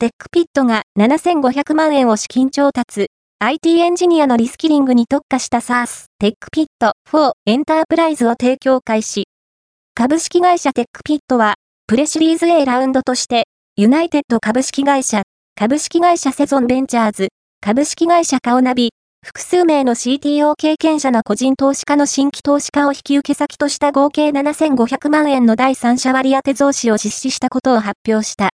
テックピットが7500万円を資金調達。IT エンジニアのリスキリングに特化した SaaS、テックピット for Enterprise を提供開始。株式会社テックピットは、プレシリーズ A ラウンドとして、ユナイテッド株式会社、株式会社セゾンベンチャーズ、株式会社カオナビ、複数名の CTO 経験者の個人投資家の新規投資家を引き受け先とした合計7500万円の第三者割当増資を実施したことを発表した。